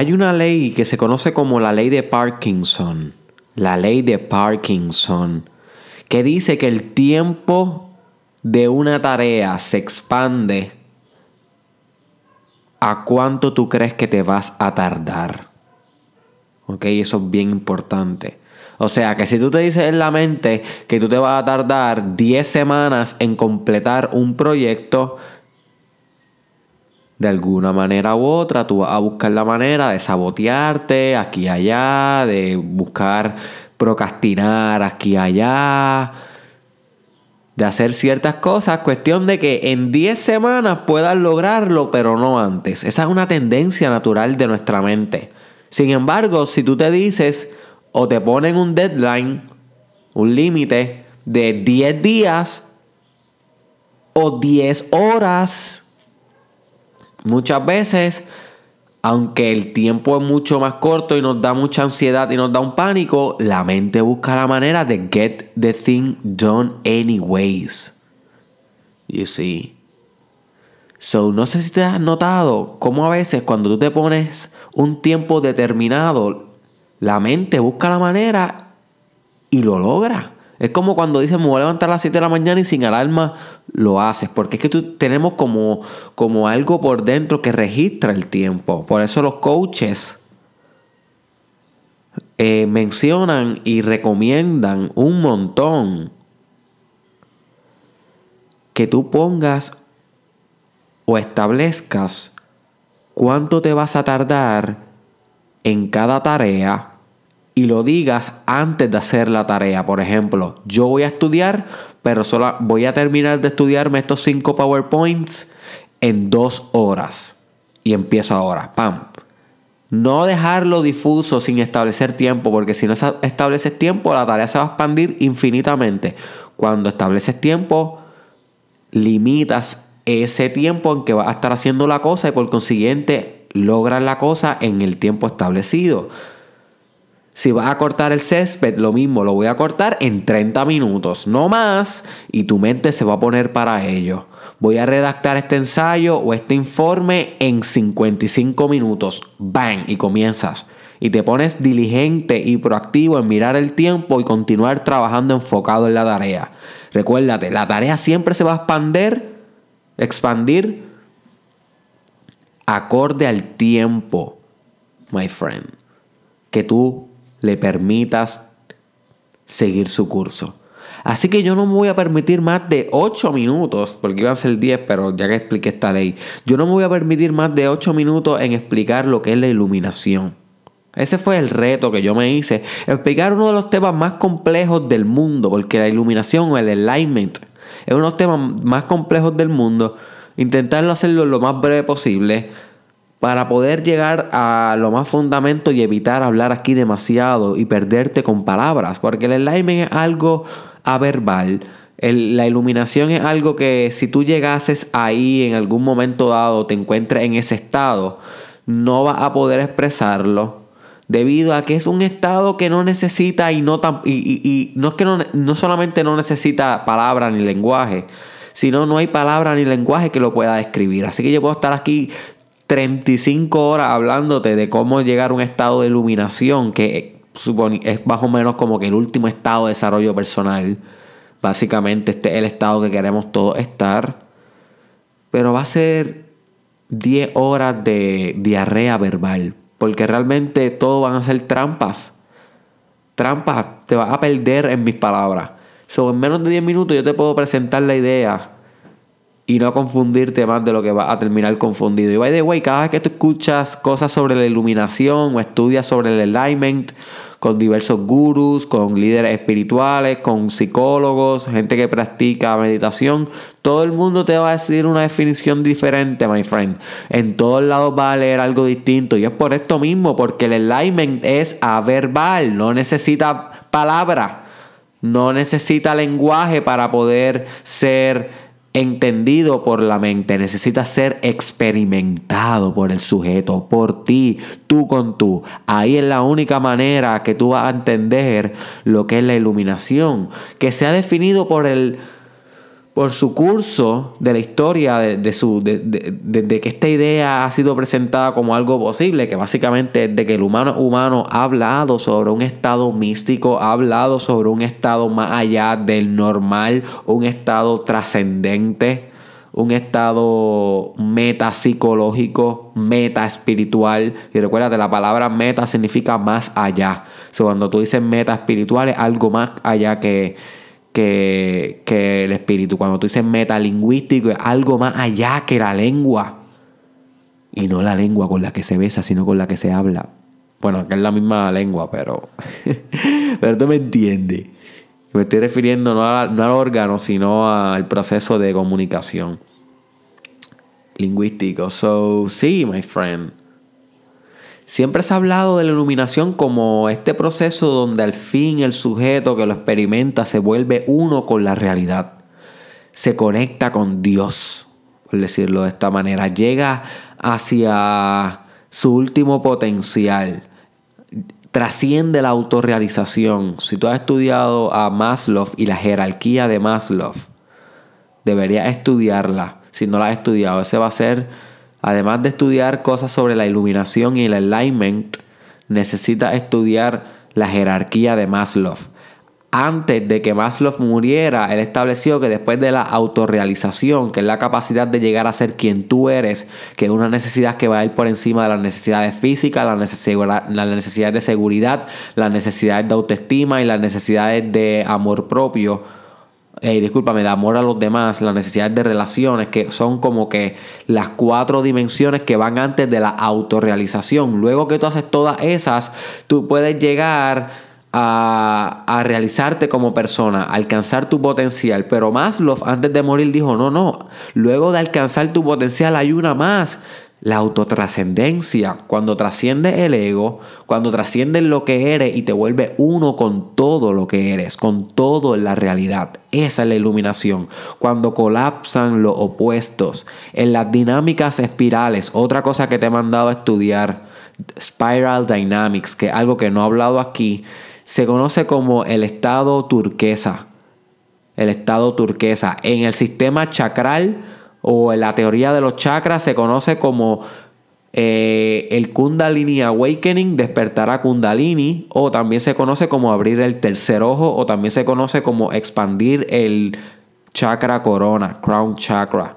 hay una ley que se conoce como la ley de Parkinson. La ley de Parkinson. Que dice que el tiempo de una tarea se expande a cuánto tú crees que te vas a tardar. ¿Ok? Eso es bien importante. O sea, que si tú te dices en la mente que tú te vas a tardar 10 semanas en completar un proyecto, de alguna manera u otra, tú vas a buscar la manera de sabotearte aquí y allá, de buscar procrastinar aquí y allá, de hacer ciertas cosas, cuestión de que en 10 semanas puedas lograrlo, pero no antes. Esa es una tendencia natural de nuestra mente. Sin embargo, si tú te dices o te ponen un deadline, un límite de 10 días o 10 horas, muchas veces, aunque el tiempo es mucho más corto y nos da mucha ansiedad y nos da un pánico, la mente busca la manera de get the thing done anyways. You see. So, no sé si te has notado cómo a veces cuando tú te pones un tiempo determinado, la mente busca la manera y lo logra. Es como cuando dices, me voy a levantar a las 7 de la mañana y sin alarma lo haces. Porque es que tú, tenemos como, como algo por dentro que registra el tiempo. Por eso los coaches eh, mencionan y recomiendan un montón que tú pongas o establezcas cuánto te vas a tardar en cada tarea y lo digas antes de hacer la tarea. Por ejemplo, yo voy a estudiar, pero solo voy a terminar de estudiarme estos cinco PowerPoints en dos horas. Y empiezo ahora. ¡Pam! No dejarlo difuso sin establecer tiempo, porque si no estableces tiempo, la tarea se va a expandir infinitamente. Cuando estableces tiempo, limitas ese tiempo en que vas a estar haciendo la cosa y por consiguiente logras la cosa en el tiempo establecido. Si vas a cortar el césped, lo mismo, lo voy a cortar en 30 minutos, no más, y tu mente se va a poner para ello. Voy a redactar este ensayo o este informe en 55 minutos. ¡Bang! Y comienzas. Y te pones diligente y proactivo en mirar el tiempo y continuar trabajando enfocado en la tarea. Recuérdate, la tarea siempre se va a expandir expandir acorde al tiempo, my friend, que tú le permitas seguir su curso. Así que yo no me voy a permitir más de 8 minutos, porque iban a ser 10, pero ya que expliqué esta ley, yo no me voy a permitir más de 8 minutos en explicar lo que es la iluminación. Ese fue el reto que yo me hice, explicar uno de los temas más complejos del mundo, porque la iluminación o el alignment es uno de los temas más complejos del mundo. Intentarlo hacerlo lo más breve posible para poder llegar a lo más fundamento y evitar hablar aquí demasiado y perderte con palabras, porque el alignment es algo averbal. la iluminación es algo que si tú llegases ahí en algún momento dado, te encuentres en ese estado, no vas a poder expresarlo debido a que es un estado que no necesita y no tan, y, no es que no, no solamente no necesita palabra ni lenguaje, sino no hay palabra ni lenguaje que lo pueda describir. Así que yo puedo estar aquí 35 horas hablándote de cómo llegar a un estado de iluminación que es más o menos como que el último estado de desarrollo personal. Básicamente este es el estado que queremos todos estar. Pero va a ser 10 horas de diarrea verbal. Porque realmente todo van a ser trampas. Trampas. Te vas a perder en mis palabras. So, en menos de 10 minutos yo te puedo presentar la idea y no confundirte más de lo que va a terminar confundido. Y by the way, cada vez que tú escuchas cosas sobre la iluminación o estudias sobre el alignment con diversos gurus, con líderes espirituales, con psicólogos, gente que practica meditación, todo el mundo te va a decir una definición diferente, my friend. En todos lados va a leer algo distinto y es por esto mismo, porque el alignment es averbal, no necesita palabra, no necesita lenguaje para poder ser entendido por la mente, necesita ser experimentado por el sujeto, por ti, tú con tú. Ahí es la única manera que tú vas a entender lo que es la iluminación, que se ha definido por el por su curso de la historia de, su, de, que esta idea ha sido presentada como algo posible, que básicamente de que el humano humano ha hablado sobre un estado místico, ha hablado sobre un estado más allá del normal, un estado trascendente, un estado metapsicológico, meta espiritual. Y recuerda la palabra meta significa más allá. O cuando tú dices meta espiritual es algo más allá que que, el espíritu. Cuando tú dices metalingüístico, es algo más allá que la lengua. Y no la lengua con la que se besa, sino con la que se habla. Bueno, que es la misma lengua, pero. pero tú me entiendes. Me estoy refiriendo no, no al órgano, sino al proceso de comunicación lingüístico. So, sí, my friend. Siempre se ha hablado de la iluminación como este proceso donde al fin el sujeto que lo experimenta se vuelve uno con la realidad, se conecta con Dios, por decirlo de esta manera, llega hacia su último potencial, trasciende la autorrealización. Si tú has estudiado a Maslow y la jerarquía de Maslow, deberías estudiarla. Si no la has estudiado, ese va a ser Además de estudiar cosas sobre la iluminación y el alignment, necesita estudiar la jerarquía de Maslow. Antes de que Maslow muriera, él estableció que después de la autorrealización, que es la capacidad de llegar a ser quien tú eres, que es una necesidad que va a ir por encima de las necesidades físicas, las necesidades de seguridad, las necesidades de autoestima y las necesidades de amor propio, eh, discúlpame, de amor a los demás, las necesidades de relaciones, que son como que las cuatro dimensiones que van antes de la autorrealización. Luego que tú haces todas esas, tú puedes llegar a, a realizarte como persona, alcanzar tu potencial. Pero Maslow antes de morir dijo, no, no, luego de alcanzar tu potencial hay una más la autotrascendencia, cuando trasciende el ego, cuando trasciende lo que eres y te vuelve uno con todo lo que eres, con todo en la realidad. Esa es la iluminación. Cuando colapsan los opuestos, en las dinámicas espirales, otra cosa que te he mandado a estudiar, Spiral Dynamics, que es algo que no he hablado aquí, se conoce como el estado turquesa. El estado turquesa. En el sistema chakral, o en la teoría de los chakras se conoce como eh, el Kundalini Awakening, despertará Kundalini, o también se conoce como abrir el tercer ojo, o también se conoce como expandir el chakra corona, crown chakra.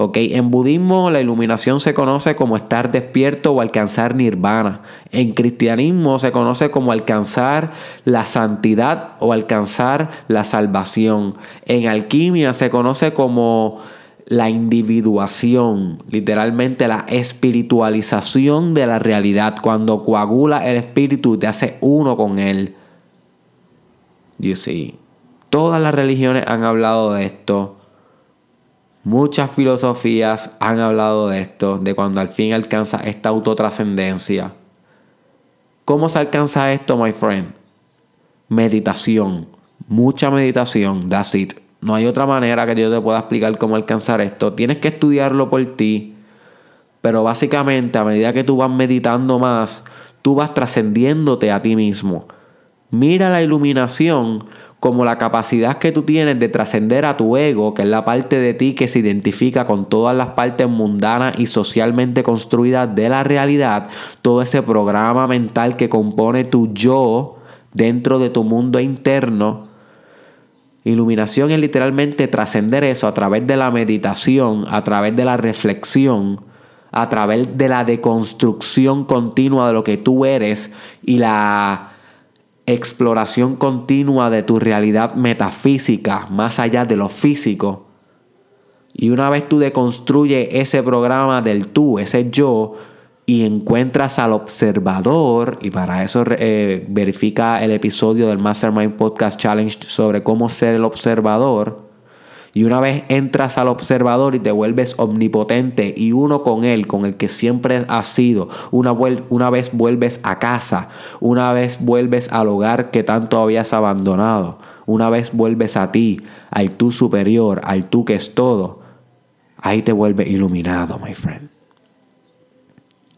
Okay. En budismo la iluminación se conoce como estar despierto o alcanzar nirvana. En cristianismo se conoce como alcanzar la santidad o alcanzar la salvación. En alquimia se conoce como la individuación, literalmente la espiritualización de la realidad, cuando coagula el espíritu y te hace uno con él. You see, todas las religiones han hablado de esto. Muchas filosofías han hablado de esto, de cuando al fin alcanza esta autotrascendencia. ¿Cómo se alcanza esto, my friend? Meditación. Mucha meditación. That's it. No hay otra manera que yo te pueda explicar cómo alcanzar esto. Tienes que estudiarlo por ti. Pero básicamente a medida que tú vas meditando más, tú vas trascendiéndote a ti mismo. Mira la iluminación como la capacidad que tú tienes de trascender a tu ego, que es la parte de ti que se identifica con todas las partes mundanas y socialmente construidas de la realidad, todo ese programa mental que compone tu yo dentro de tu mundo interno Iluminación es literalmente trascender eso a través de la meditación, a través de la reflexión, a través de la deconstrucción continua de lo que tú eres y la exploración continua de tu realidad metafísica, más allá de lo físico. Y una vez tú deconstruyes ese programa del tú, ese yo, y encuentras al observador, y para eso eh, verifica el episodio del Mastermind Podcast Challenge sobre cómo ser el observador. Y una vez entras al observador y te vuelves omnipotente y uno con él, con el que siempre has sido, una, una vez vuelves a casa, una vez vuelves al hogar que tanto habías abandonado, una vez vuelves a ti, al tú superior, al tú que es todo, ahí te vuelve iluminado, my friend.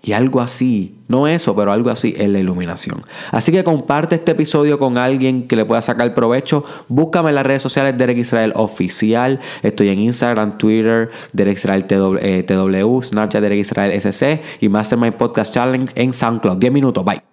Y algo así, no eso, pero algo así es la iluminación. Así que comparte este episodio con alguien que le pueda sacar provecho. Búscame en las redes sociales Derek Israel Oficial. Estoy en Instagram, Twitter, Derek Israel TW, eh, Snapchat Derek Israel SC y Mastermind Podcast Challenge en SoundCloud. 10 minutos, bye.